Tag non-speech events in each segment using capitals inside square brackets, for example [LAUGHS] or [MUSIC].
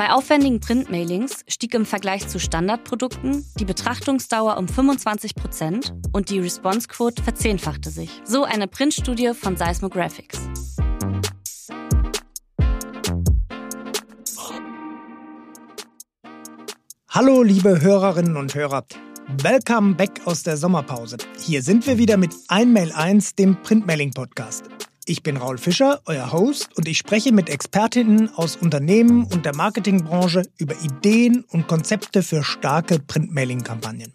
Bei aufwendigen Printmailings stieg im Vergleich zu Standardprodukten die Betrachtungsdauer um 25 Prozent und die Responsequote verzehnfachte sich. So eine Printstudie von Seismographics. Hallo, liebe Hörerinnen und Hörer. Welcome back aus der Sommerpause. Hier sind wir wieder mit Einmail 1, dem Printmailing-Podcast. Ich bin Raul Fischer, euer Host, und ich spreche mit Expertinnen aus Unternehmen und der Marketingbranche über Ideen und Konzepte für starke Printmailing-Kampagnen.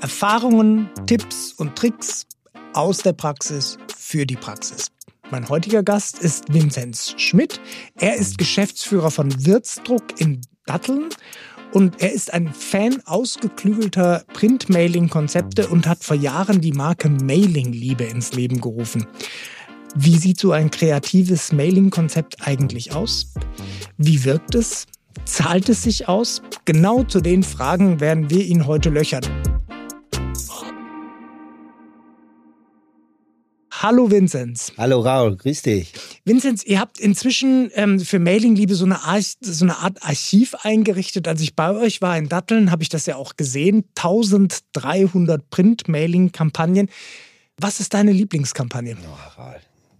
Erfahrungen, Tipps und Tricks aus der Praxis für die Praxis. Mein heutiger Gast ist Vinzenz Schmidt. Er ist Geschäftsführer von Wirtsdruck in Datteln und er ist ein Fan ausgeklügelter Printmailing-Konzepte und hat vor Jahren die Marke Mailing-Liebe ins Leben gerufen. Wie sieht so ein kreatives Mailing-Konzept eigentlich aus? Wie wirkt es? Zahlt es sich aus? Genau zu den Fragen werden wir ihn heute löchern. Hallo Vinzenz. Hallo Raul, grüß dich. Vinzenz, ihr habt inzwischen ähm, für Mailingliebe so eine, Art, so eine Art Archiv eingerichtet. Als ich bei euch war in Datteln, habe ich das ja auch gesehen. 1300 Print-Mailing-Kampagnen. Was ist deine Lieblingskampagne? Oh, Raul.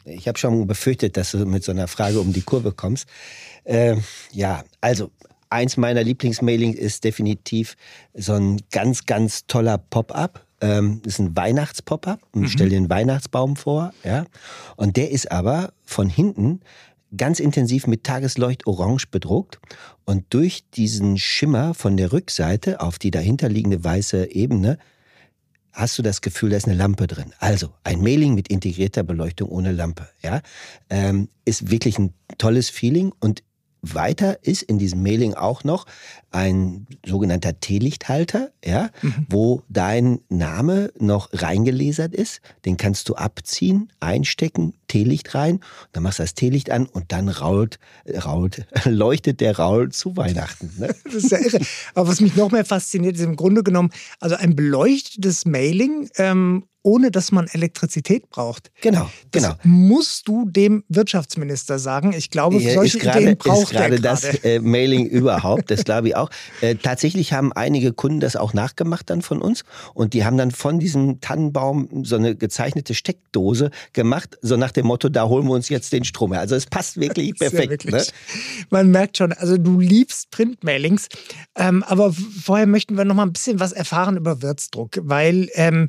Ich habe schon befürchtet, dass du mit so einer Frage um die Kurve kommst. Äh, ja, also eins meiner Lieblingsmailings ist definitiv so ein ganz, ganz toller Pop-up ähm, ist ein Weihnachtspop-up. Mhm. Stell dir einen Weihnachtsbaum vor, ja. Und der ist aber von hinten ganz intensiv mit Tagesleucht orange bedruckt und durch diesen Schimmer von der Rückseite auf die dahinterliegende weiße Ebene hast du das Gefühl, da ist eine Lampe drin. Also ein Mailing mit integrierter Beleuchtung ohne Lampe, ja, ähm, ist wirklich ein tolles Feeling und weiter ist in diesem Mailing auch noch ein sogenannter Teelichthalter, ja, mhm. wo dein Name noch reingelesert ist. Den kannst du abziehen, einstecken, Teelicht rein, dann machst du das Teelicht an und dann rault, rault, [LAUGHS] leuchtet der Raul zu Weihnachten. Ne? [LAUGHS] Das ist ja irre. Aber was mich noch mehr fasziniert, ist im Grunde genommen, also ein beleuchtetes Mailing ähm, ohne dass man Elektrizität braucht. Genau, das genau. Musst du dem Wirtschaftsminister sagen. Ich glaube, solche grade, Ideen braucht ist gerade das äh, Mailing [LAUGHS] überhaupt. Das glaube ich auch. Äh, tatsächlich haben einige Kunden das auch nachgemacht dann von uns und die haben dann von diesem Tannenbaum so eine gezeichnete Steckdose gemacht, so nach dem Motto: Da holen wir uns jetzt den Strom her. Also es passt wirklich [LAUGHS] perfekt. Ja wirklich. Ne? Man merkt schon, also du liebst Printmailings, ähm, aber vorher möchten wir noch mal ein bisschen was erfahren über Wirtsdruck, weil ähm,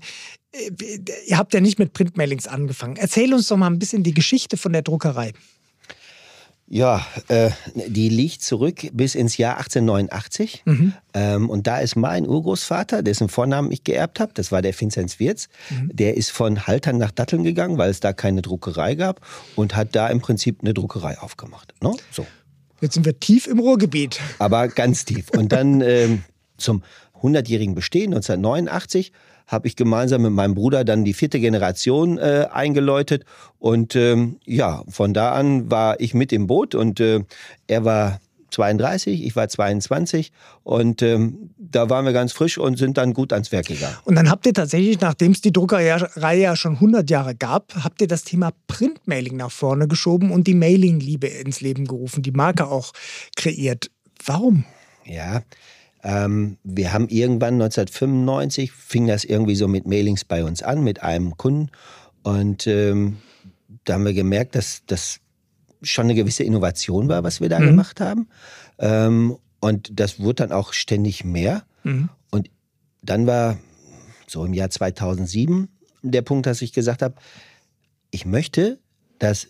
ihr habt ja nicht mit Printmailings angefangen. Erzähl uns doch mal ein bisschen die Geschichte von der Druckerei. Ja, äh, die liegt zurück bis ins Jahr 1889. Mhm. Ähm, und da ist mein Urgroßvater, dessen Vornamen ich geerbt habe, das war der Vinzenz Wirz, mhm. der ist von Haltern nach Datteln gegangen, weil es da keine Druckerei gab und hat da im Prinzip eine Druckerei aufgemacht. Ne? So. Jetzt sind wir tief im Ruhrgebiet. Aber ganz tief. Und dann ähm, zum 100-jährigen Bestehen 1989 habe ich gemeinsam mit meinem Bruder dann die vierte Generation äh, eingeläutet. Und ähm, ja, von da an war ich mit im Boot und äh, er war 32, ich war 22 und ähm, da waren wir ganz frisch und sind dann gut ans Werk gegangen. Und dann habt ihr tatsächlich, nachdem es die Druckerei ja schon 100 Jahre gab, habt ihr das Thema Printmailing nach vorne geschoben und die Mailing-Liebe ins Leben gerufen, die Marke auch kreiert. Warum? Ja, ähm, wir haben irgendwann 1995 fing das irgendwie so mit Mailings bei uns an, mit einem Kunden. Und ähm, da haben wir gemerkt, dass das schon eine gewisse Innovation war, was wir da mhm. gemacht haben. Ähm, und das wurde dann auch ständig mehr. Mhm. Und dann war so im Jahr 2007 der Punkt, dass ich gesagt habe, ich möchte, dass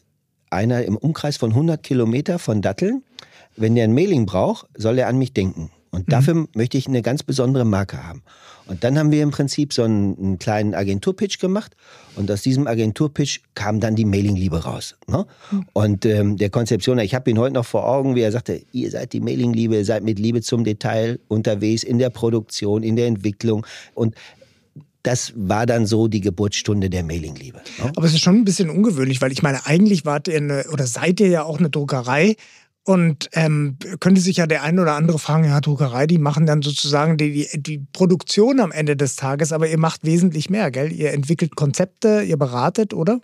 einer im Umkreis von 100 Kilometer von Datteln, wenn der ein Mailing braucht, soll er an mich denken. Und mhm. dafür mhm. möchte ich eine ganz besondere Marke haben. Und dann haben wir im Prinzip so einen, einen kleinen Agenturpitch gemacht. Und aus diesem Agenturpitch kam dann die Mailingliebe raus. Ne? Mhm. Und ähm, der Konzeptioner, ich habe ihn heute noch vor Augen, wie er sagte, ihr seid die Mailingliebe, ihr seid mit Liebe zum Detail unterwegs in der Produktion, in der Entwicklung. Und das war dann so die Geburtsstunde der Mailingliebe. Ne? Aber es ist schon ein bisschen ungewöhnlich, weil ich meine, eigentlich wart ihr eine, oder seid ihr ja auch eine Druckerei, und ähm, könnte sich ja der eine oder andere fragen, ja, Druckerei, die machen dann sozusagen die, die, die, Produktion am Ende des Tages, aber ihr macht wesentlich mehr, gell? Ihr entwickelt Konzepte, ihr beratet, oder?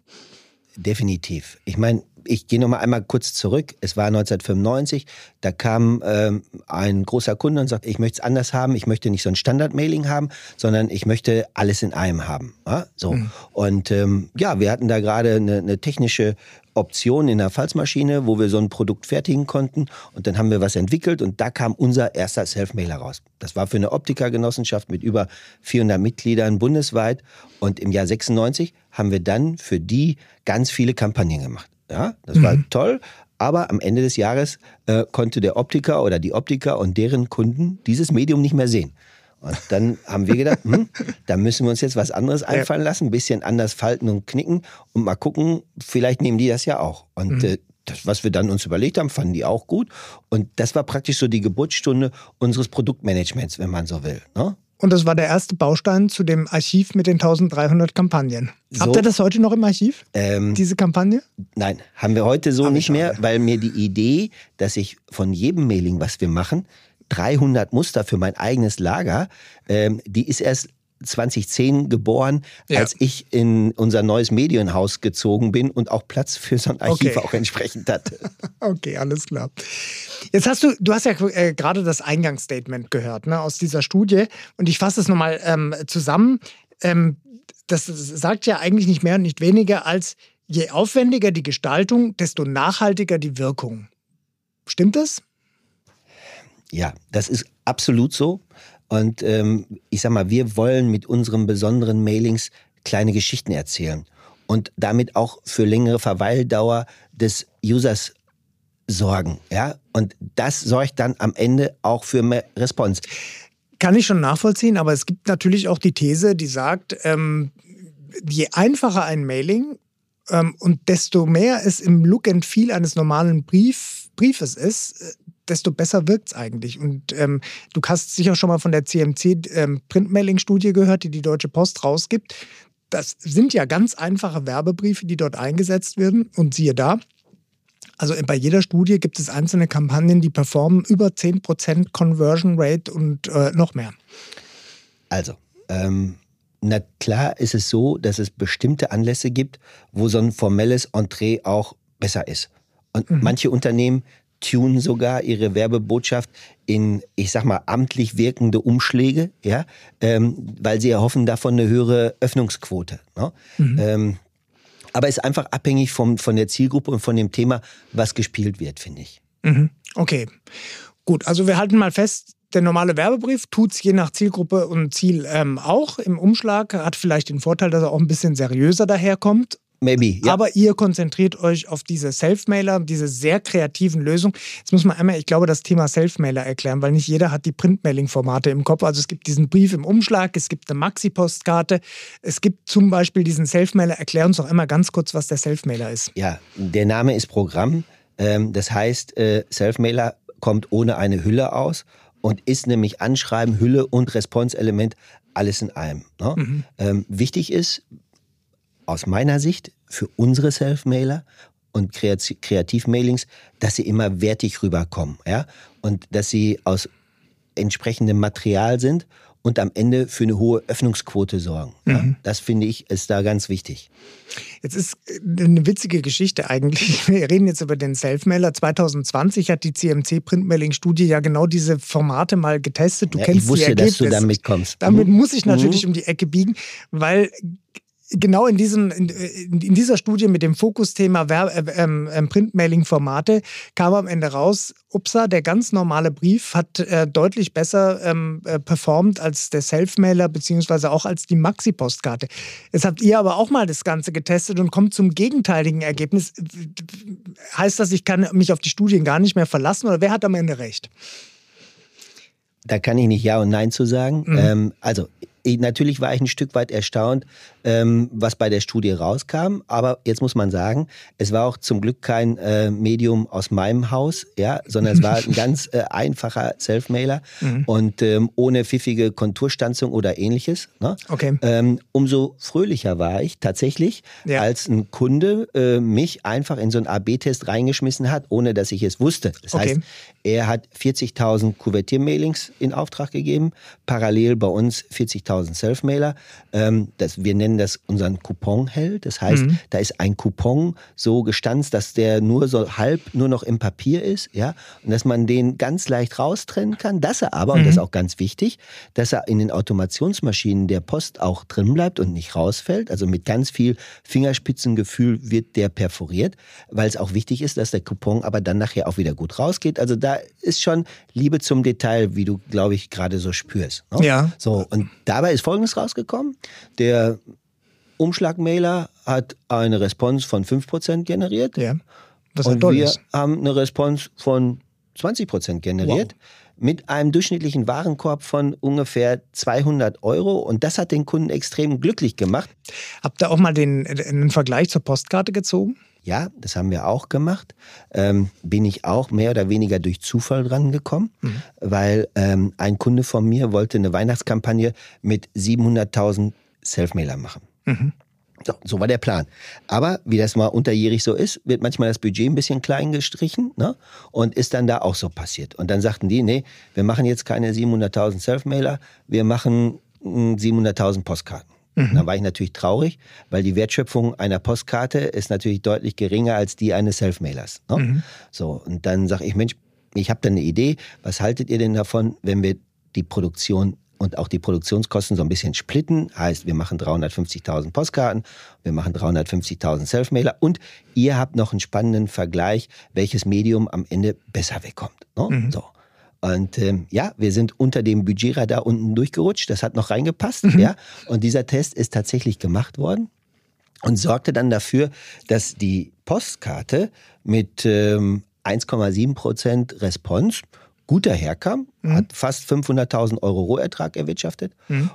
Definitiv. Ich meine, ich gehe noch mal einmal kurz zurück. Es war 1995. Da kam ähm, ein großer Kunde und sagt, ich möchte es anders haben. Ich möchte nicht so ein Standard-Mailing haben, sondern ich möchte alles in einem haben. Ja, so. Mhm. Und ähm, ja, wir hatten da gerade eine, eine technische Option in der Falzmaschine, wo wir so ein Produkt fertigen konnten. Und dann haben wir was entwickelt und da kam unser erster Self-Mailer raus. Das war für eine Optikergenossenschaft mit über 400 Mitgliedern bundesweit. Und im Jahr 96 haben wir dann für die ganz viele Kampagnen gemacht. Ja, das mhm. war toll. Aber am Ende des Jahres äh, konnte der Optiker oder die Optiker und deren Kunden dieses Medium nicht mehr sehen. Und dann haben wir gedacht, hm, [LAUGHS] da müssen wir uns jetzt was anderes einfallen lassen, ein bisschen anders falten und knicken und mal gucken, vielleicht nehmen die das ja auch. Und mhm. äh, das, was wir dann uns überlegt haben, fanden die auch gut. Und das war praktisch so die Geburtsstunde unseres Produktmanagements, wenn man so will. Ne? Und das war der erste Baustein zu dem Archiv mit den 1300 Kampagnen. So, Habt ihr das heute noch im Archiv, ähm, diese Kampagne? Nein, haben wir heute so Hab nicht mehr, weil mir die Idee, dass ich von jedem Mailing, was wir machen, 300 Muster für mein eigenes Lager, ähm, die ist erst 2010 geboren, ja. als ich in unser neues Medienhaus gezogen bin und auch Platz für so ein Archiv okay. auch entsprechend hatte. [LAUGHS] okay, alles klar. Jetzt hast du, du hast ja äh, gerade das Eingangsstatement gehört ne, aus dieser Studie und ich fasse es nochmal ähm, zusammen. Ähm, das sagt ja eigentlich nicht mehr und nicht weniger als je aufwendiger die Gestaltung, desto nachhaltiger die Wirkung. Stimmt das? Ja, das ist absolut so. Und ähm, ich sag mal, wir wollen mit unseren besonderen Mailings kleine Geschichten erzählen und damit auch für längere Verweildauer des Users sorgen. Ja? Und das sorgt dann am Ende auch für mehr Response. Kann ich schon nachvollziehen, aber es gibt natürlich auch die These, die sagt, ähm, je einfacher ein Mailing ähm, und desto mehr es im Look and Feel eines normalen Brief, Briefes ist, äh, desto besser wirkt es eigentlich. Und ähm, du hast sicher schon mal von der CMC ähm, Printmailing-Studie gehört, die die Deutsche Post rausgibt. Das sind ja ganz einfache Werbebriefe, die dort eingesetzt werden. Und siehe da, also bei jeder Studie gibt es einzelne Kampagnen, die performen über 10% Conversion Rate und äh, noch mehr. Also, ähm, na klar ist es so, dass es bestimmte Anlässe gibt, wo so ein formelles Entree auch besser ist. Und mhm. manche Unternehmen tunen sogar ihre Werbebotschaft in, ich sag mal, amtlich wirkende Umschläge, ja, ähm, weil sie erhoffen davon eine höhere Öffnungsquote. Ne? Mhm. Ähm, aber ist einfach abhängig vom, von der Zielgruppe und von dem Thema, was gespielt wird, finde ich. Mhm. Okay. Gut, also wir halten mal fest, der normale Werbebrief tut es je nach Zielgruppe und Ziel ähm, auch im Umschlag, hat vielleicht den Vorteil, dass er auch ein bisschen seriöser daherkommt Maybe. Ja. Aber ihr konzentriert euch auf diese Self-Mailer, diese sehr kreativen Lösungen. Jetzt muss man einmal, ich glaube, das Thema Self-Mailer erklären, weil nicht jeder hat die Print-Mailing-Formate im Kopf. Also es gibt diesen Brief im Umschlag, es gibt eine Maxi-Postkarte, es gibt zum Beispiel diesen Self-Mailer. Erklär uns doch einmal ganz kurz, was der Self-Mailer ist. Ja, der Name ist Programm. Ähm, das heißt, äh, Self-Mailer kommt ohne eine Hülle aus und ist nämlich Anschreiben, Hülle und Response-Element alles in einem. Ne? Mhm. Ähm, wichtig ist, aus meiner Sicht für unsere Self-Mailer und Kreativ-Mailings, dass sie immer wertig rüberkommen, ja, und dass sie aus entsprechendem Material sind und am Ende für eine hohe Öffnungsquote sorgen. Ja? Mhm. Das finde ich ist da ganz wichtig. Jetzt ist eine witzige Geschichte eigentlich. [LAUGHS] Wir reden jetzt über den Selfmailer. 2020 hat die CMC Printmailing-Studie ja genau diese Formate mal getestet. Du ja, kennst ich wusste, die Ergebnisse. dass du damit kommst. Damit mhm. muss ich natürlich mhm. um die Ecke biegen, weil genau in, diesem, in, in, dieser Studie mit dem Fokusthema äh, ähm, ähm, Printmailing-Formate kam am Ende raus, upsa, der ganz normale Brief hat äh, deutlich besser ähm, äh, performt als der Self-Mailer beziehungsweise auch als die Maxi-Postkarte. Jetzt habt ihr aber auch mal das Ganze getestet und kommt zum gegenteiligen Ergebnis. Heißt das, ich kann mich auf die Studien gar nicht mehr verlassen oder wer hat am Ende recht? Da kann ich nicht Ja und Nein zu sagen. Mhm. Ähm, also natürlich war ich ein Stück weit erstaunt, ähm, was bei der Studie rauskam. Aber jetzt muss man sagen, es war auch zum Glück kein äh, Medium aus meinem Haus, ja, sondern es war ein ganz äh, einfacher Selfmailer mhm. und ähm, ohne pfiffige Konturstanzung oder ähnliches. Ne? Okay. Ähm, umso fröhlicher war ich tatsächlich, ja. als ein Kunde äh, mich einfach in so einen AB-Test reingeschmissen hat, ohne dass ich es wusste. Das okay. heißt, er hat 40.000 Kuvertiermailings in Auftrag gegeben, parallel bei uns 40.000 700.000 Selfmailer. Ähm, das, wir nennen das unseren Couponheld. Das heißt, mhm. da ist ein Coupon so gestanzt, dass der nur so halb nur noch im Papier ist, ja, und dass man den ganz leicht raustrennen kann, dass er aber, mhm. und das ist mhm. auch ganz wichtig, dass er in den Automationsmaschinen der Post auch drin bleibt und nicht rausfällt. Also mit ganz viel Fingerspitzengefühl wird der perforiert, weil es auch wichtig ist, dass der Coupon aber dann nachher auch wieder gut rausgeht. Also da ist schon Liebe zum Detail, wie du, glaube ich, gerade so spürst. Ne? Ja. So, und dabei ist Folgendes rausgekommen. Der Umschlagmailer hat eine Response von 5% generiert. Ja. Was und wir ist. haben eine Response von 20% generiert. Wow. Mit einem durchschnittlichen Warenkorb von ungefähr 200 Euro. Und das hat den Kunden extrem glücklich gemacht. Habt ihr auch mal den, den Vergleich zur Postkarte gezogen? Ja, das haben wir auch gemacht. Ähm, bin ich auch mehr oder weniger durch Zufall dran gekommen, mhm. weil ähm, ein Kunde von mir wollte eine Weihnachtskampagne mit 700.000 Selfmailer machen. Mhm. So, so war der Plan. Aber wie das mal unterjährig so ist, wird manchmal das Budget ein bisschen klein gestrichen ne? und ist dann da auch so passiert. Und dann sagten die, nee, wir machen jetzt keine 700.000 Selfmailer, wir machen 700.000 hm, Postkarten. Mhm. Dann war ich natürlich traurig, weil die Wertschöpfung einer Postkarte ist natürlich deutlich geringer als die eines Selfmailers. Ne? Mhm. So, und dann sage ich, Mensch, ich habe da eine Idee, was haltet ihr denn davon, wenn wir die Produktion und auch die Produktionskosten so ein bisschen splitten. Heißt, wir machen 350.000 Postkarten, wir machen 350.000 Selfmailer und ihr habt noch einen spannenden Vergleich, welches Medium am Ende besser wegkommt. Ne? Mhm. So. Und ähm, ja, wir sind unter dem Budgetradar unten durchgerutscht. Das hat noch reingepasst. Mhm. Ja. Und dieser Test ist tatsächlich gemacht worden und sorgte dann dafür, dass die Postkarte mit ähm, 1,7 Prozent Response gut daherkam, mhm. hat fast 500.000 Euro Rohertrag erwirtschaftet. Mhm.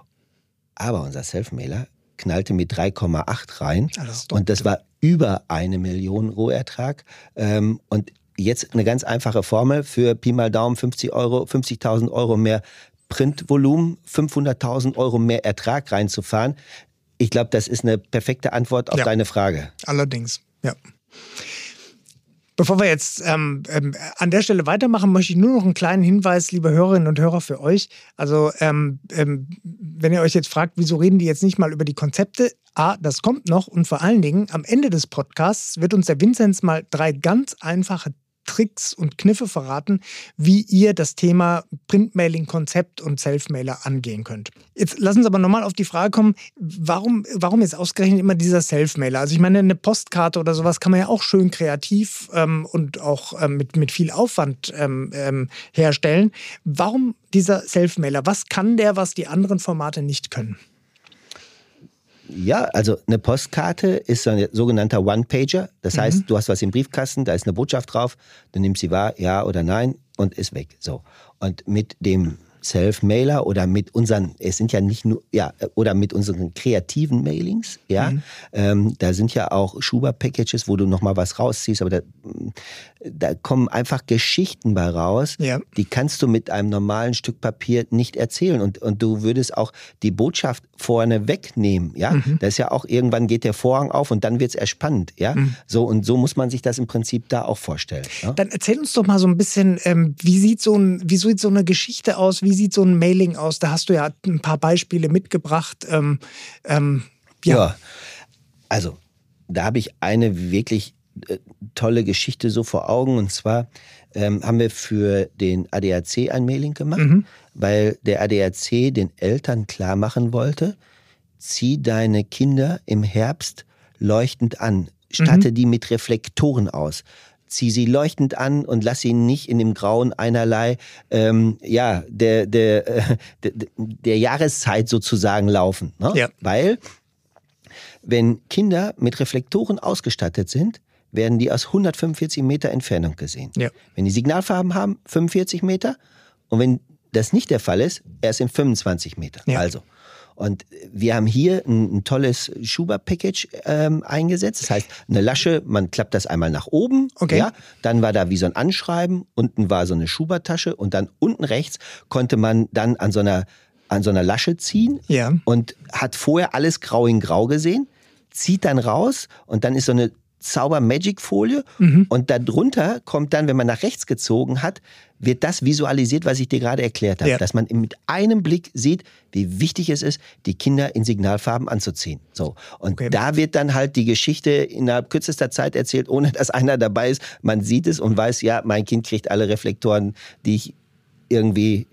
Aber unser Selfmailer knallte mit 3,8 rein. Ja, das und das war über eine Million Rohertrag. Ähm, und jetzt eine ganz einfache Formel für Pi mal Daumen 50 Euro, 50.000 Euro mehr Printvolumen, 500.000 Euro mehr Ertrag reinzufahren. Ich glaube, das ist eine perfekte Antwort auf ja. deine Frage. Allerdings, ja. Bevor wir jetzt ähm, ähm, an der Stelle weitermachen, möchte ich nur noch einen kleinen Hinweis, liebe Hörerinnen und Hörer, für euch. Also, ähm, ähm, wenn ihr euch jetzt fragt, wieso reden die jetzt nicht mal über die Konzepte? A, das kommt noch und vor allen Dingen am Ende des Podcasts wird uns der Vinzenz mal drei ganz einfache Tricks und Kniffe verraten, wie ihr das Thema Printmailing-Konzept und Selfmailer angehen könnt. Jetzt lassen Sie aber nochmal auf die Frage kommen, warum, warum jetzt ausgerechnet immer dieser Selfmailer? Also ich meine, eine Postkarte oder sowas kann man ja auch schön kreativ ähm, und auch ähm, mit, mit viel Aufwand ähm, ähm herstellen. Warum dieser Selfmailer? Was kann der, was die anderen Formate nicht können? Ja, also eine Postkarte ist so ein sogenannter One-Pager. Das mhm. heißt, du hast was im Briefkasten, da ist eine Botschaft drauf, du nimmst sie wahr, ja oder nein und ist weg. So. Und mit dem Self-Mailer oder mit unseren, es sind ja nicht nur, ja, oder mit unseren kreativen Mailings, ja. Mhm. Ähm, da sind ja auch Schuber-Packages, wo du nochmal was rausziehst, aber da, da kommen einfach Geschichten bei raus, ja. die kannst du mit einem normalen Stück Papier nicht erzählen. Und, und du würdest auch die Botschaft vorne wegnehmen, ja. Mhm. Das ist ja auch, irgendwann geht der Vorhang auf und dann wird es erspannend, ja. Mhm. So, und so muss man sich das im Prinzip da auch vorstellen. Ja? Dann erzähl uns doch mal so ein bisschen, ähm, wie sieht so ein, wie sieht so eine Geschichte aus, wie sieht so ein Mailing aus? Da hast du ja ein paar Beispiele mitgebracht. Ähm, ähm, ja. ja, also da habe ich eine wirklich äh, tolle Geschichte so vor Augen. Und zwar ähm, haben wir für den ADAC ein Mailing gemacht, mhm. weil der ADAC den Eltern klar machen wollte, zieh deine Kinder im Herbst leuchtend an, statte mhm. die mit Reflektoren aus zieh sie leuchtend an und lass sie nicht in dem Grauen einerlei ähm, ja der der, äh, der der Jahreszeit sozusagen laufen, ne? ja. weil wenn Kinder mit Reflektoren ausgestattet sind, werden die aus 145 Meter Entfernung gesehen. Ja. Wenn die Signalfarben haben, 45 Meter und wenn das nicht der Fall ist, erst in 25 Meter. Ja. Also und wir haben hier ein, ein tolles Schuber-Package ähm, eingesetzt. Das heißt, eine Lasche, man klappt das einmal nach oben. Okay. Ja, dann war da wie so ein Anschreiben, unten war so eine Schubertasche und dann unten rechts konnte man dann an so einer, an so einer Lasche ziehen ja. und hat vorher alles grau in grau gesehen, zieht dann raus und dann ist so eine Zauber-Magic-Folie mhm. und darunter kommt dann, wenn man nach rechts gezogen hat, wird das visualisiert, was ich dir gerade erklärt habe. Ja. Dass man mit einem Blick sieht, wie wichtig es ist, die Kinder in Signalfarben anzuziehen. So. Und okay. da wird dann halt die Geschichte innerhalb kürzester Zeit erzählt, ohne dass einer dabei ist. Man sieht es und weiß, ja, mein Kind kriegt alle Reflektoren, die ich irgendwie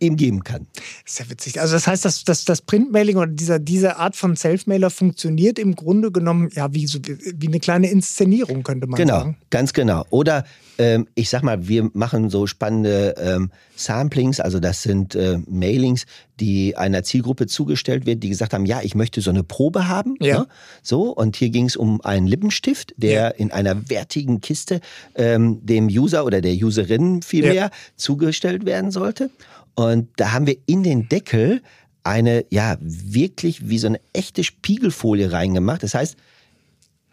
ihm geben kann. Sehr witzig. Also das heißt, dass, dass das Printmailing oder dieser, diese Art von Selfmailer funktioniert im Grunde genommen ja wie, so, wie eine kleine Inszenierung, könnte man genau, sagen. Genau, ganz genau. Oder ähm, ich sag mal, wir machen so spannende ähm, Samplings, also das sind äh, Mailings, die einer Zielgruppe zugestellt wird, die gesagt haben, ja, ich möchte so eine Probe haben. Ja. Ne? So, und hier ging es um einen Lippenstift, der ja. in einer wertigen Kiste ähm, dem User oder der Userin vielmehr ja. zugestellt werden sollte. Und da haben wir in den Deckel eine, ja, wirklich wie so eine echte Spiegelfolie reingemacht. Das heißt,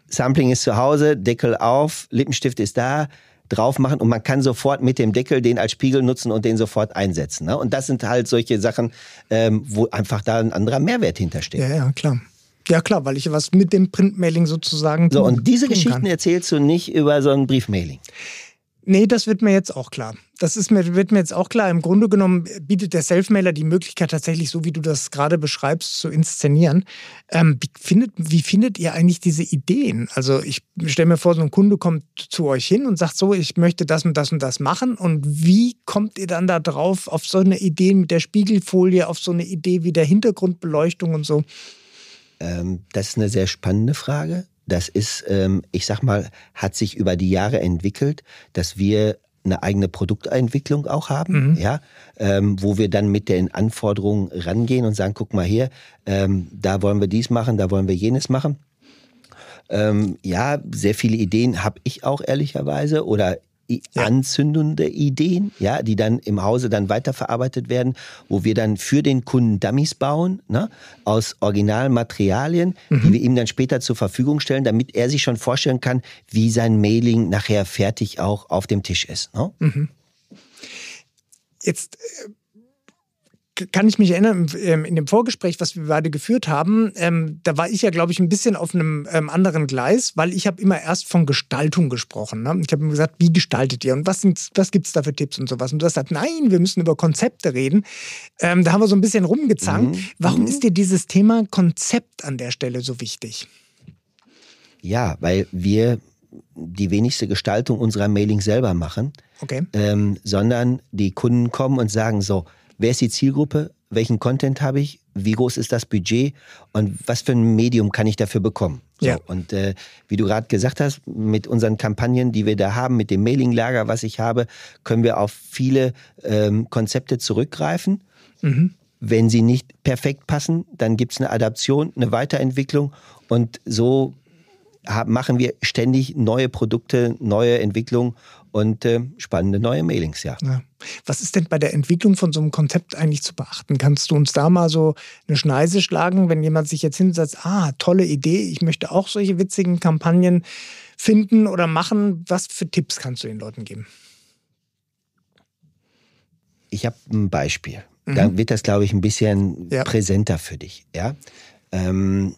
Sampling ist zu Hause, Deckel auf, Lippenstift ist da, drauf machen und man kann sofort mit dem Deckel den als Spiegel nutzen und den sofort einsetzen. Ne? Und das sind halt solche Sachen, ähm, wo einfach da ein anderer Mehrwert hintersteht. Ja, ja, klar. Ja, klar, weil ich was mit dem Printmailing sozusagen. So, und diese Geschichten kann. erzählst du nicht über so ein Briefmailing. Nee, das wird mir jetzt auch klar. Das ist mir, wird mir jetzt auch klar. Im Grunde genommen bietet der Selfmailer die Möglichkeit, tatsächlich, so wie du das gerade beschreibst, zu inszenieren. Ähm, wie, findet, wie findet ihr eigentlich diese Ideen? Also, ich stelle mir vor, so ein Kunde kommt zu euch hin und sagt so, ich möchte das und das und das machen. Und wie kommt ihr dann da drauf, auf so eine Idee mit der Spiegelfolie, auf so eine Idee wie der Hintergrundbeleuchtung und so? Ähm, das ist eine sehr spannende Frage. Das ist, ähm, ich sag mal, hat sich über die Jahre entwickelt, dass wir eine eigene Produktentwicklung auch haben, mhm. ja, ähm, wo wir dann mit den Anforderungen rangehen und sagen, guck mal hier, ähm, da wollen wir dies machen, da wollen wir jenes machen. Ähm, ja, sehr viele Ideen habe ich auch ehrlicherweise oder ja. anzündende Ideen, ja, die dann im Hause dann weiterverarbeitet werden, wo wir dann für den Kunden Dummies bauen, ne, aus Originalmaterialien, mhm. die wir ihm dann später zur Verfügung stellen, damit er sich schon vorstellen kann, wie sein Mailing nachher fertig auch auf dem Tisch ist. Ne? Mhm. Jetzt äh, kann ich mich erinnern, ähm, in dem Vorgespräch, was wir beide geführt haben, ähm, da war ich ja, glaube ich, ein bisschen auf einem ähm, anderen Gleis, weil ich habe immer erst von Gestaltung gesprochen. Ne? Ich habe immer gesagt, wie gestaltet ihr und was, was gibt es da für Tipps und sowas? Und du hast gesagt, nein, wir müssen über Konzepte reden. Ähm, da haben wir so ein bisschen rumgezankt. Mhm. Warum mhm. ist dir dieses Thema Konzept an der Stelle so wichtig? Ja, weil wir die wenigste Gestaltung unserer Mailing selber machen, okay. ähm, sondern die Kunden kommen und sagen so, wer ist die Zielgruppe, welchen Content habe ich, wie groß ist das Budget und was für ein Medium kann ich dafür bekommen. So, ja. Und äh, wie du gerade gesagt hast, mit unseren Kampagnen, die wir da haben, mit dem Mailinglager, was ich habe, können wir auf viele ähm, Konzepte zurückgreifen. Mhm. Wenn sie nicht perfekt passen, dann gibt es eine Adaption, eine Weiterentwicklung und so machen wir ständig neue Produkte, neue Entwicklungen und äh, spannende neue Mailings, ja. ja. Was ist denn bei der Entwicklung von so einem Konzept eigentlich zu beachten? Kannst du uns da mal so eine Schneise schlagen, wenn jemand sich jetzt hinsetzt, ah, tolle Idee, ich möchte auch solche witzigen Kampagnen finden oder machen? Was für Tipps kannst du den Leuten geben? Ich habe ein Beispiel. Mhm. Dann wird das, glaube ich, ein bisschen ja. präsenter für dich. Ja? Ähm,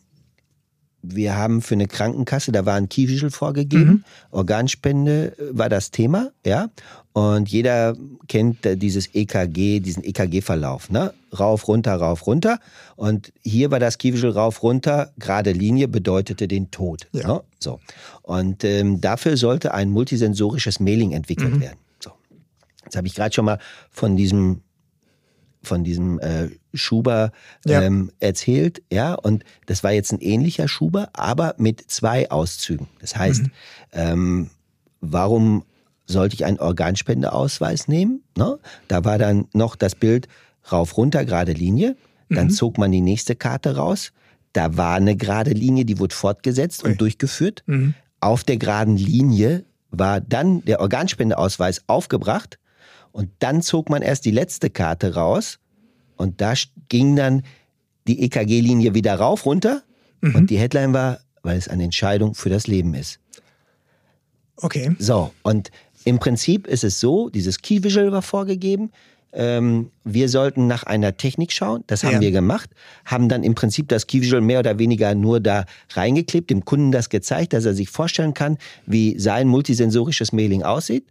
wir haben für eine Krankenkasse, da war ein Kiewischel vorgegeben, mhm. Organspende äh, war das Thema, ja. Und jeder kennt dieses EKG, diesen EKG-Verlauf, ne? Rauf, runter, rauf, runter. Und hier war das Kiewischel rauf, runter, gerade Linie bedeutete den Tod. Ja. Ne? So. Und ähm, dafür sollte ein multisensorisches Mailing entwickelt mhm. werden. So. Jetzt habe ich gerade schon mal von diesem von diesem äh, Schuber ja. ähm, erzählt, ja, und das war jetzt ein ähnlicher Schuber, aber mit zwei Auszügen. Das heißt, mhm. ähm, warum sollte ich einen Organspendeausweis nehmen? Ne? Da war dann noch das Bild rauf, runter, gerade Linie. Dann mhm. zog man die nächste Karte raus. Da war eine gerade Linie, die wurde fortgesetzt Ui. und durchgeführt. Mhm. Auf der geraden Linie war dann der Organspendeausweis aufgebracht und dann zog man erst die letzte Karte raus und da ging dann die EKG-Linie wieder rauf, runter. Mhm. Und die Headline war, weil es eine Entscheidung für das Leben ist. Okay. So, und im Prinzip ist es so, dieses Key Visual war vorgegeben. ähm, wir sollten nach einer Technik schauen. Das haben Ja. wir gemacht, haben dann im Prinzip das Keyvisual mehr oder weniger nur da reingeklebt, dem Kunden das gezeigt, dass er sich vorstellen kann, wie sein multisensorisches Mailing aussieht.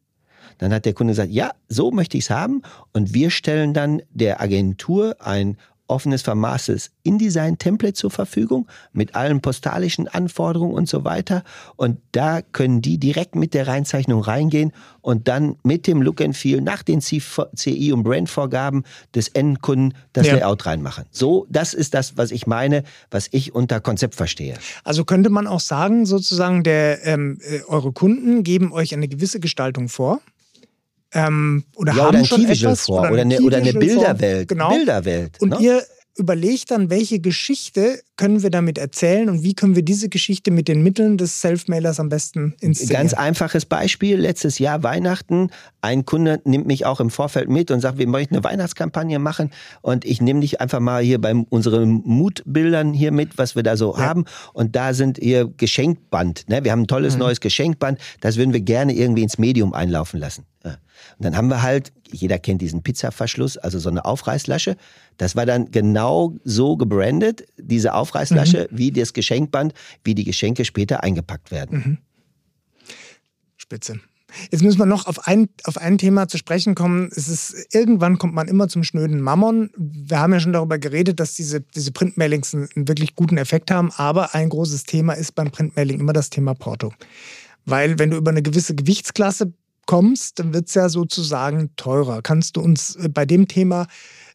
Dann hat der Kunde gesagt, ja, so möchte ich es haben. Und wir stellen dann der Agentur ein offenes, vermaßtes InDesign-Template zur Verfügung mit allen postalischen Anforderungen und so weiter. Und da können die direkt mit der Reinzeichnung reingehen und dann mit dem Look and Feel nach den CI und Brandvorgaben des Endkunden das Ja. Layout reinmachen. So, das ist das, was ich meine, was ich unter Konzept verstehe. Also könnte man auch sagen, sozusagen, der, ähm, äh, eure Kunden geben euch eine gewisse Gestaltung vor. Ähm, oder ja, haben oder ein schon Key-Visual etwas, vor oder eine, oder eine. Bilderwelt. Genau. Bilderwelt. Und ne? ihr überlegt dann, welche Geschichte können wir damit erzählen und wie können wir diese Geschichte mit den Mitteln des Self-Mailers am besten inszenieren. Ganz einfaches Beispiel, letztes Jahr Weihnachten, ein Kunde nimmt mich auch im Vorfeld mit und sagt, wir möchten eine Weihnachtskampagne machen und ich nehme dich einfach mal hier bei unseren Mutbildern hier mit, was wir da so Ja. haben und da sind ihr Geschenkband, ne? wir haben ein tolles Mhm. neues Geschenkband, das würden wir gerne irgendwie ins Medium einlaufen lassen. Ja. Und dann haben wir halt, jeder kennt diesen Pizzaverschluss, also so eine Aufreißlasche, das war dann genau so gebrandet, diese Aufreißlasche, wie das Geschenkband, wie die Geschenke später eingepackt werden. Spitze. Jetzt müssen wir noch auf ein, auf ein Thema zu sprechen kommen. Es ist, irgendwann kommt man immer zum schnöden Mammon. Wir haben ja schon darüber geredet, dass diese, diese Printmailings einen, einen wirklich guten Effekt haben. Aber ein großes Thema ist beim Printmailing immer das Thema Porto. Weil wenn du über eine gewisse Gewichtsklasse kommst, dann wird es ja sozusagen teurer. Kannst du uns äh, bei dem Thema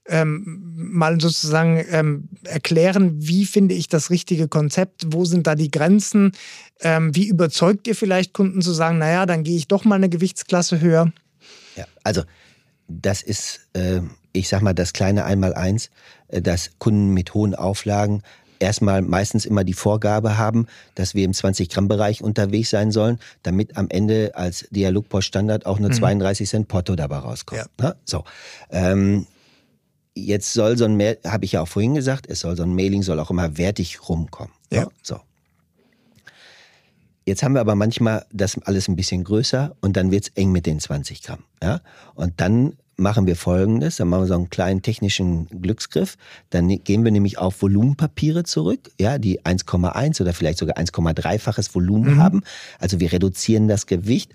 ähm, mal sozusagen ähm, erklären, wie finde ich das richtige Konzept, wo sind da die Grenzen, ähm, wie überzeugt ihr vielleicht Kunden zu sagen, naja, dann gehe ich doch mal eine Gewichtsklasse höher. Ja, also das ist, äh, ich sag mal, das kleine Einmaleins, äh, dass Kunden mit hohen Auflagen erstmal meistens immer die Vorgabe haben, dass wir im 20-Gramm-Bereich unterwegs sein sollen, damit am Ende als Dialogpost-Standard auch nur Mhm. 32 Cent Porto dabei rauskommt. Ja. Ne? So. Ähm, jetzt soll so ein, Mail- habe ich ja auch vorhin gesagt, es soll so ein Mailing soll auch immer wertig rumkommen. ne? Ja. So. Jetzt haben wir aber manchmal das alles ein bisschen größer und dann wird's eng mit den 20 Gramm. Ja? Und dann machen wir folgendes, dann machen wir so einen kleinen technischen Glücksgriff. Dann ne- gehen wir nämlich auf Volumenpapiere zurück, ja, die 1,1 oder vielleicht sogar 1,3-faches Volumen Mhm. haben. Also wir reduzieren das Gewicht,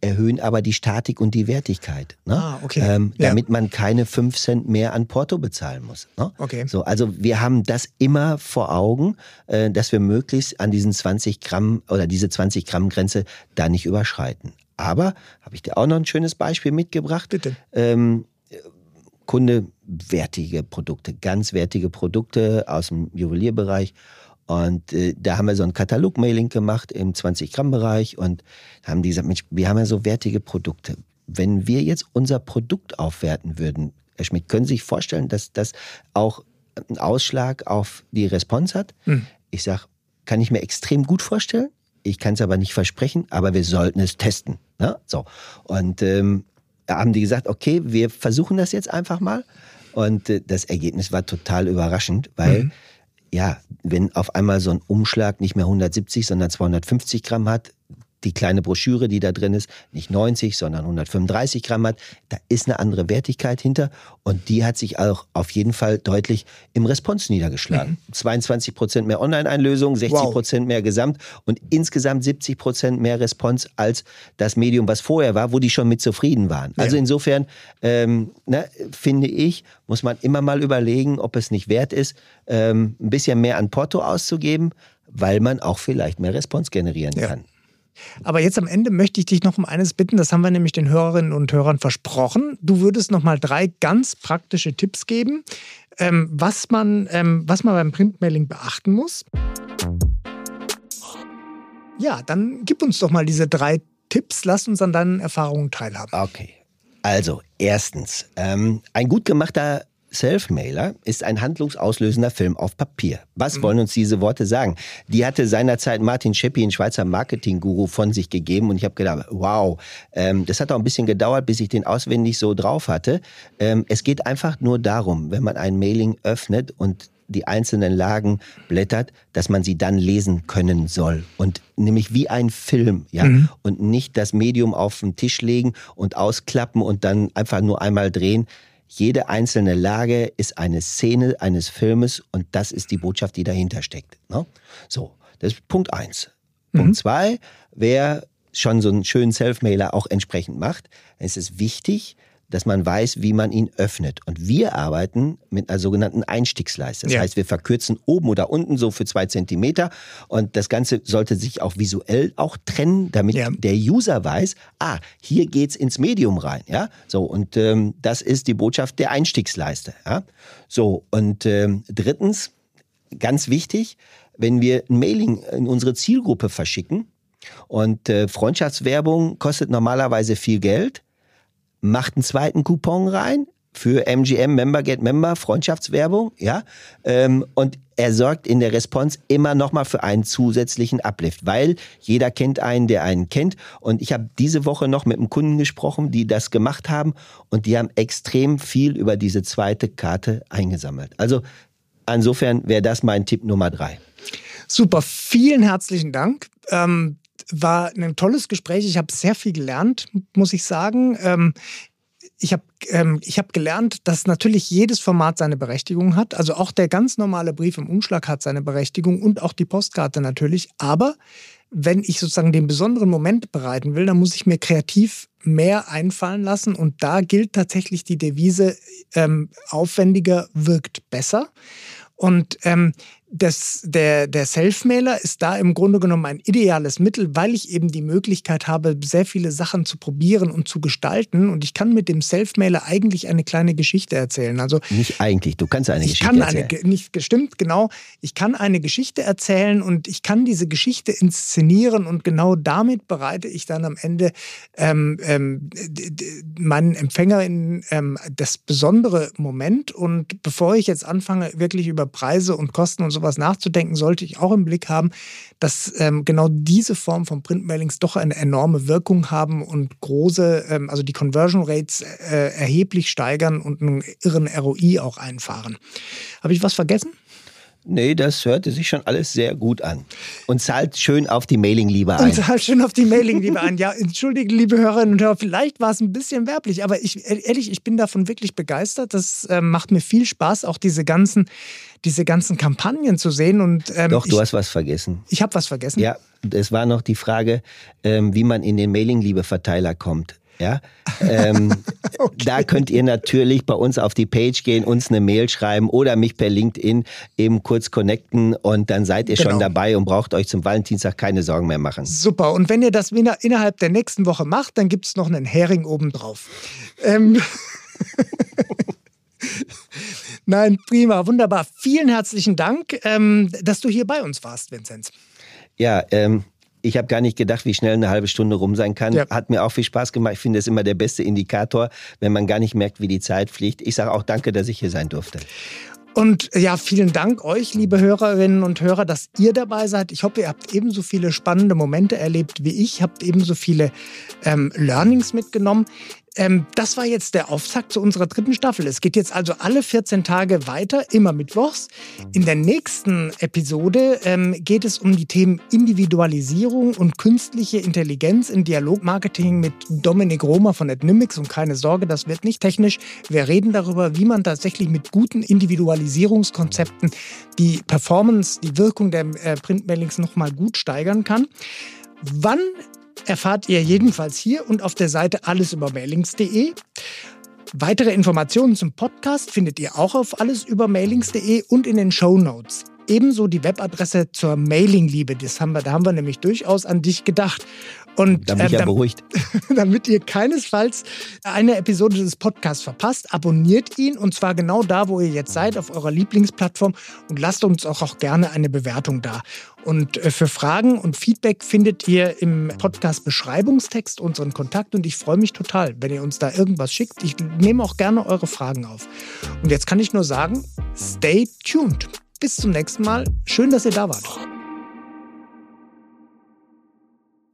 erhöhen aber die Statik und die Wertigkeit. Ne? Ah, okay. ähm, Ja. damit man keine 5 Cent mehr an Porto bezahlen muss. Ne? Okay. So, also wir haben das immer vor Augen, äh, dass wir möglichst an diesen 20 Gramm oder diese 20 Gramm Grenze da nicht überschreiten. Aber habe ich dir auch noch ein schönes Beispiel mitgebracht. Bitte. Ähm, Kunde wertige Produkte, ganz wertige Produkte aus dem Juwelierbereich. Und äh, da haben wir so ein Katalog-Mailing gemacht im 20-Gramm-Bereich und haben die gesagt, Mensch, wir haben ja so wertige Produkte. Wenn wir jetzt unser Produkt aufwerten würden, Herr Schmidt, können Sie sich vorstellen, dass das auch einen Ausschlag auf die Response hat? Hm. Ich sage, kann ich mir extrem gut vorstellen. Ich kann es aber nicht versprechen, aber wir sollten es testen. Ne? So. Und ähm, da haben die gesagt, okay, wir versuchen das jetzt einfach mal. Und äh, das Ergebnis war total überraschend, weil Mhm. ja, wenn auf einmal so ein Umschlag nicht mehr 170, sondern 250 Gramm hat, die kleine Broschüre, die da drin ist, nicht 90, sondern 135 Gramm hat, da ist eine andere Wertigkeit hinter und die hat sich auch auf jeden Fall deutlich im Response niedergeschlagen. 22 Prozent mehr Online-Einlösungen, 60 Prozent mehr Gesamt und insgesamt 70 Prozent mehr Response als das Medium, was vorher war, wo die schon mit zufrieden waren. Also Ja. insofern, ähm, ne, finde ich, muss man immer mal überlegen, ob es nicht wert ist, ähm, ein bisschen mehr an Porto auszugeben, weil man auch vielleicht mehr Response generieren Ja. kann. Aber jetzt am Ende möchte ich dich noch um eines bitten, das haben wir nämlich den Hörerinnen und Hörern versprochen. Du würdest noch mal drei ganz praktische Tipps geben, ähm, was, man, ähm, was man beim Printmailing beachten muss. Ja, dann gib uns doch mal diese drei Tipps. Lass uns an deinen Erfahrungen teilhaben. Okay. Also, erstens, ähm, ein gut gemachter Self-Mailer ist ein handlungsauslösender Film auf Papier. Was wollen uns diese Worte sagen? Die hatte seinerzeit Martin Scheppi, ein Schweizer Marketing-Guru, von sich gegeben und ich habe gedacht, wow, ähm, das hat auch ein bisschen gedauert, bis ich den auswendig so drauf hatte. Ähm, es geht einfach nur darum, wenn man ein Mailing öffnet und die einzelnen Lagen blättert, dass man sie dann lesen können soll. Und nämlich wie ein Film, ja. Mhm. Und nicht das Medium auf den Tisch legen und ausklappen und dann einfach nur einmal drehen. Jede einzelne Lage ist eine Szene eines Filmes und das ist die Botschaft, die dahinter steckt. Ne? So, das ist Punkt eins. Mhm. Punkt zwei, wer schon so einen schönen Self-Mailer auch entsprechend macht, dann ist es wichtig, dass man weiß, wie man ihn öffnet. Und wir arbeiten mit einer sogenannten Einstiegsleiste. Das ja. heißt, wir verkürzen oben oder unten so für zwei Zentimeter. Und das Ganze sollte sich auch visuell auch trennen, damit ja. der User weiß, ah, hier geht's ins Medium rein. Ja, so. Und ähm, das ist die Botschaft der Einstiegsleiste. Ja, so. Und ähm, drittens, ganz wichtig, wenn wir ein Mailing in unsere Zielgruppe verschicken, und äh, Freundschaftswerbung kostet normalerweise viel Geld macht einen zweiten Coupon rein für MGM Member Get Member Freundschaftswerbung, ja, ähm, und er sorgt in der Response immer noch mal für einen zusätzlichen Uplift, weil jeder kennt einen, der einen kennt. Und ich habe diese Woche noch mit einem Kunden gesprochen, die das gemacht haben und die haben extrem viel über diese zweite Karte eingesammelt. Also insofern wäre das mein Tipp Nummer drei. Super, vielen herzlichen Dank. Ähm, war ein tolles Gespräch. Ich habe sehr viel gelernt, muss ich sagen. Ähm, ich habe ähm, hab gelernt, dass natürlich jedes Format seine Berechtigung hat. Also auch der ganz normale Brief im Umschlag hat seine Berechtigung und auch die Postkarte natürlich. Aber wenn ich sozusagen den besonderen Moment bereiten will, dann muss ich mir kreativ mehr einfallen lassen. Und da gilt tatsächlich die Devise, ähm, aufwendiger wirkt besser. Und ähm, das, der, der Self-Mailer ist da im Grunde genommen ein ideales Mittel, weil ich eben die Möglichkeit habe, sehr viele Sachen zu probieren und zu gestalten. Und ich kann mit dem Self-Mailer eigentlich eine kleine Geschichte erzählen. Also nicht eigentlich, du kannst eine ich Geschichte kann erzählen. Eine, nicht gestimmt, genau. Ich kann eine Geschichte erzählen und ich kann diese Geschichte inszenieren und genau damit bereite ich dann am Ende ähm, ähm, meinen Empfängerinnen ähm, das besondere Moment. Und bevor ich jetzt anfange, wirklich über Preise und Kosten und so sowas nachzudenken, sollte ich auch im Blick haben, dass ähm, genau diese Form von Printmailings doch eine enorme Wirkung haben und große, ähm, also die Conversion Rates äh, erheblich steigern und einen irren ROI auch einfahren. Habe ich was vergessen? Nee, das hörte sich schon alles sehr gut an. Und zahlt schön auf die Mailing-Liebe ein. Und zahlt schön auf die Mailing-Liebe an. Ja, entschuldige, liebe Hörerinnen und Hörer, vielleicht war es ein bisschen werblich, aber ich, ehrlich, ich bin davon wirklich begeistert. Das äh, macht mir viel Spaß, auch diese ganzen, diese ganzen Kampagnen zu sehen. Und, ähm, Doch, du ich, hast was vergessen. Ich habe was vergessen. Ja, es war noch die Frage, ähm, wie man in den Mailing-Liebe-Verteiler kommt. Ja, ähm, [LAUGHS] okay. da könnt ihr natürlich bei uns auf die Page gehen, uns eine Mail schreiben oder mich per LinkedIn eben kurz connecten und dann seid ihr genau. schon dabei und braucht euch zum Valentinstag keine Sorgen mehr machen. Super. Und wenn ihr das innerhalb der nächsten Woche macht, dann gibt es noch einen Hering obendrauf. Ähm [LAUGHS] [LAUGHS] Nein, prima, wunderbar. Vielen herzlichen Dank, ähm, dass du hier bei uns warst, Vinzenz. Ja, ähm, ich habe gar nicht gedacht, wie schnell eine halbe Stunde rum sein kann. Ja. Hat mir auch viel Spaß gemacht. Ich finde es immer der beste Indikator, wenn man gar nicht merkt, wie die Zeit fliegt. Ich sage auch danke, dass ich hier sein durfte. Und ja, vielen Dank euch, liebe Hörerinnen und Hörer, dass ihr dabei seid. Ich hoffe, ihr habt ebenso viele spannende Momente erlebt wie ich, habt ebenso viele ähm, Learnings mitgenommen. Ähm, das war jetzt der Auftakt zu unserer dritten Staffel. Es geht jetzt also alle 14 Tage weiter, immer mittwochs. In der nächsten Episode ähm, geht es um die Themen Individualisierung und künstliche Intelligenz in Dialogmarketing mit Dominik Romer von Adnymix. Und keine Sorge, das wird nicht technisch. Wir reden darüber, wie man tatsächlich mit guten Individualisierungskonzepten die Performance, die Wirkung der äh, Printmailings nochmal gut steigern kann. Wann erfahrt ihr jedenfalls hier und auf der Seite allesübermailings.de. Weitere Informationen zum Podcast findet ihr auch auf allesübermailings.de und in den Show Notes. Ebenso die Webadresse zur Mailingliebe. Das haben wir, da haben wir nämlich durchaus an dich gedacht. Und da bin ich ja ähm, beruhigt. [LAUGHS] damit ihr keinesfalls eine Episode des Podcasts verpasst, abonniert ihn und zwar genau da, wo ihr jetzt seid, auf eurer Lieblingsplattform und lasst uns auch, auch gerne eine Bewertung da. Und äh, für Fragen und Feedback findet ihr im Podcast-Beschreibungstext unseren Kontakt und ich freue mich total, wenn ihr uns da irgendwas schickt. Ich nehme auch gerne eure Fragen auf. Und jetzt kann ich nur sagen, stay tuned. Bis zum nächsten Mal. Schön, dass ihr da wart.